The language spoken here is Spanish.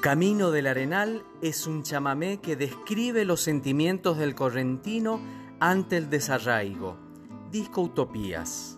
Camino del Arenal es un chamamé que describe los sentimientos del correntino ante el desarraigo. Disco Utopías.